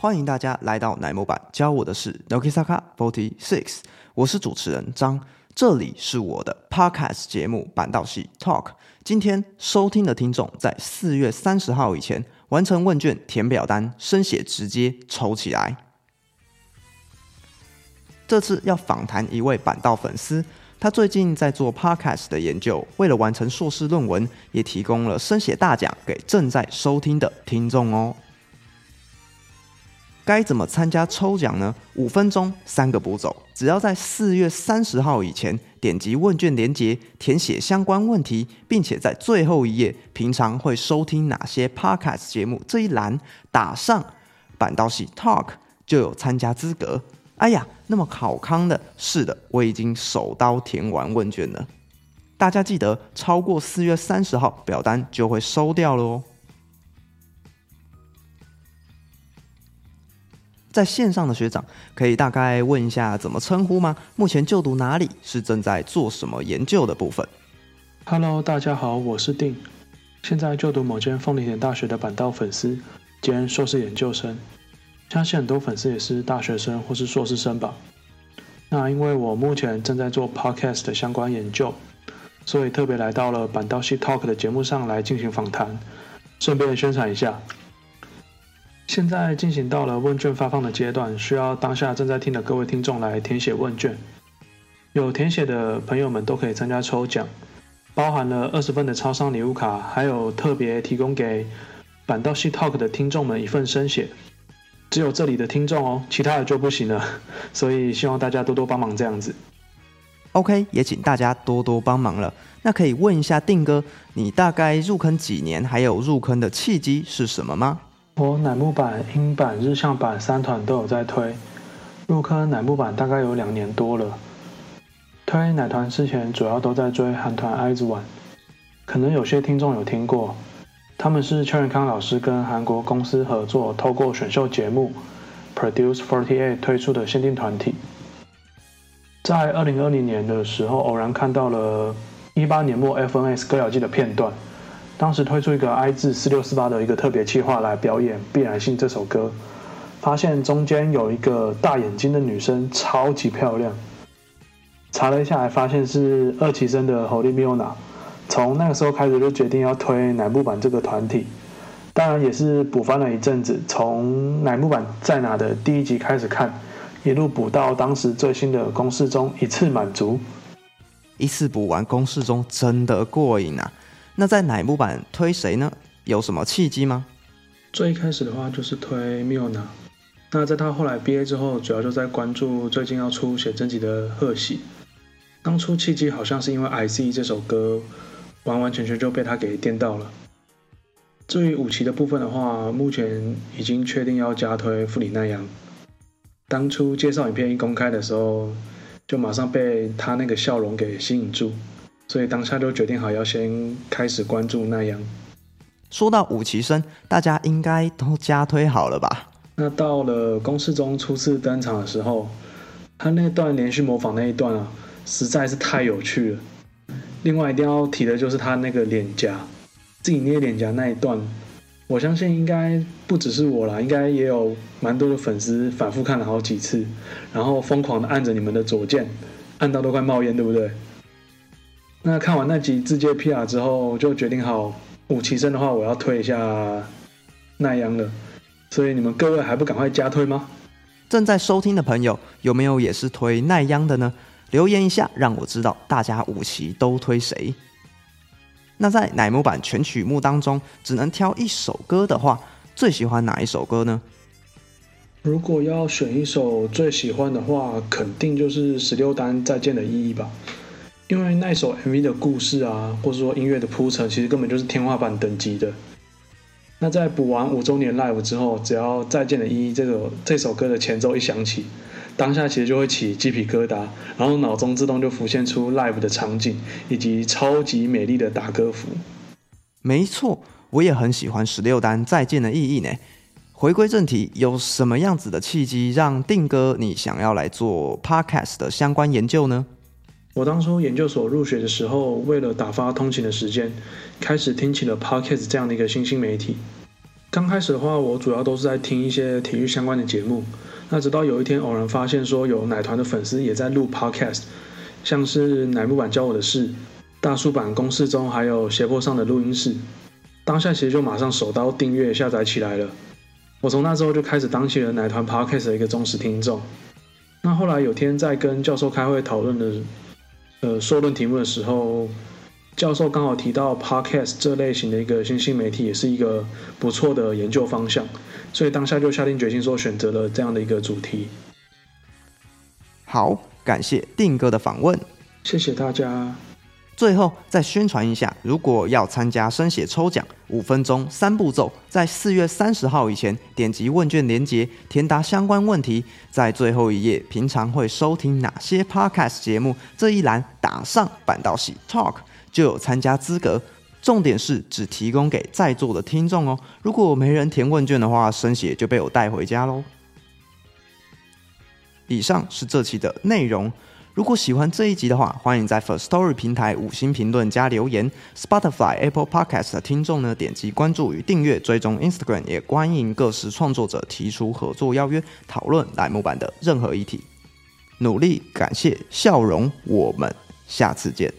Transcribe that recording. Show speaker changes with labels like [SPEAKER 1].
[SPEAKER 1] 欢迎大家来到奶模版，教我的是 Nokisaka Forty Six，我是主持人张，这里是我的 Podcast 节目板道系 Talk。今天收听的听众在四月三十号以前完成问卷填表单，生写直接抽起来。这次要访谈一位板道粉丝。他最近在做 podcast 的研究，为了完成硕士论文，也提供了生写大奖给正在收听的听众哦。该怎么参加抽奖呢？五分钟三个步骤，只要在四月三十号以前点击问卷连接，填写相关问题，并且在最后一页平常会收听哪些 podcast 节目这一栏打上板道系 talk，就有参加资格。哎呀，那么考康的，是的，我已经手刀填完问卷了。大家记得，超过四月三十号，表单就会收掉了哦。在线上的学长，可以大概问一下怎么称呼吗？目前就读哪里？是正在做什么研究的部分
[SPEAKER 2] ？Hello，大家好，我是定，现在就读某间凤梨田大学的板道粉丝兼硕士研究生。相信很多粉丝也是大学生或是硕士生吧。那因为我目前正在做 podcast 的相关研究，所以特别来到了板道系 talk 的节目上来进行访谈，顺便宣传一下。现在进行到了问卷发放的阶段，需要当下正在听的各位听众来填写问卷。有填写的朋友们都可以参加抽奖，包含了二十份的超商礼物卡，还有特别提供给板道系 talk 的听众们一份生写。只有这里的听众哦，其他的就不行了，所以希望大家多多帮忙这样子。
[SPEAKER 1] OK，也请大家多多帮忙了。那可以问一下定哥，你大概入坑几年？还有入坑的契机是什么吗？
[SPEAKER 2] 我乃木坂、英版、日向版三团都有在推，入坑乃木坂大概有两年多了。推奶团之前主要都在追韩团 IZ*ONE，可能有些听众有听过。他们是邱元康老师跟韩国公司合作，透过选秀节目 Produce Forty Eight 推出的限定团体。在二零二零年的时候，偶然看到了一八年末 FNS 歌谣季的片段，当时推出一个 I 字四六四八的一个特别企划来表演《必然性》这首歌，发现中间有一个大眼睛的女生超级漂亮，查了一下，还发现是二期生的 Holy Miona。从那个时候开始就决定要推乃木坂这个团体，当然也是补番了一阵子，从乃木坂在哪的第一集开始看，一路补到当时最新的公式中一次满足，
[SPEAKER 1] 一次补完公式中真的过瘾啊！那在乃木坂推谁呢？有什么契机吗？
[SPEAKER 2] 最一开始的话就是推 Miona，那在他后来毕业之后，主要就在关注最近要出写真集的贺喜，当初契机好像是因为 I C 这首歌。完完全全就被他给电到了。至于武器的部分的话，目前已经确定要加推富里奈央。当初介绍影片一公开的时候，就马上被他那个笑容给吸引住，所以当下就决定好要先开始关注那样。
[SPEAKER 1] 说到武崎生，大家应该都加推好了吧？
[SPEAKER 2] 那到了公式中初次登场的时候，他那段连续模仿那一段啊，实在是太有趣了。另外一定要提的就是他那个脸颊，自己捏脸颊那一段，我相信应该不只是我啦，应该也有蛮多的粉丝反复看了好几次，然后疯狂的按着你们的左键，按到都快冒烟，对不对？那看完那集自界 PR 之后，就决定好武其生的话，我要推一下奈央了，所以你们各位还不赶快加推吗？
[SPEAKER 1] 正在收听的朋友，有没有也是推奈央的呢？留言一下，让我知道大家五期都推谁。那在乃木坂全曲目当中，只能挑一首歌的话，最喜欢哪一首歌呢？
[SPEAKER 2] 如果要选一首最喜欢的话，肯定就是十六单再见的意义吧。因为那首 MV 的故事啊，或者说音乐的铺陈，其实根本就是天花板等级的。那在补完五周年 live 之后，只要再见的意义这首这首歌的前奏一响起。当下其实就会起鸡皮疙瘩，然后脑中自动就浮现出 live 的场景以及超级美丽的打歌服。
[SPEAKER 1] 没错，我也很喜欢十六单再见的意义呢。回归正题，有什么样子的契机让定哥你想要来做 podcast 的相关研究呢？
[SPEAKER 2] 我当初研究所入学的时候，为了打发通勤的时间，开始听起了 podcast 这样的一个新兴媒体。刚开始的话，我主要都是在听一些体育相关的节目。那直到有一天偶然发现说有奶团的粉丝也在录 podcast，像是奶木板教我的事、大叔版公式中，还有斜坡上的录音室。当下其实就马上手刀订阅下载起来了。我从那之后就开始当起了奶团 podcast 的一个忠实听众。那后来有天在跟教授开会讨论的呃硕论题目的时候。教授刚好提到 podcast 这类型的一个新兴媒体，也是一个不错的研究方向，所以当下就下定决心说选择了这样的一个主题。
[SPEAKER 1] 好，感谢定哥的访问，
[SPEAKER 2] 谢谢大家。
[SPEAKER 1] 最后再宣传一下，如果要参加生写抽奖，五分钟三步骤，在四月三十号以前点击问卷连接，填答相关问题，在最后一页平常会收听哪些 podcast 节目这一栏打上板道喜 talk。就有参加资格，重点是只提供给在座的听众哦。如果没人填问卷的话，生写就被我带回家喽。以上是这期的内容。如果喜欢这一集的话，欢迎在 First Story 平台五星评论加留言。Spotify、Apple Podcast 的听众呢，点击关注与订阅，追踪 Instagram，也欢迎各式创作者提出合作邀约，讨论栏目版的任何议题。努力，感谢，笑容，我们下次见。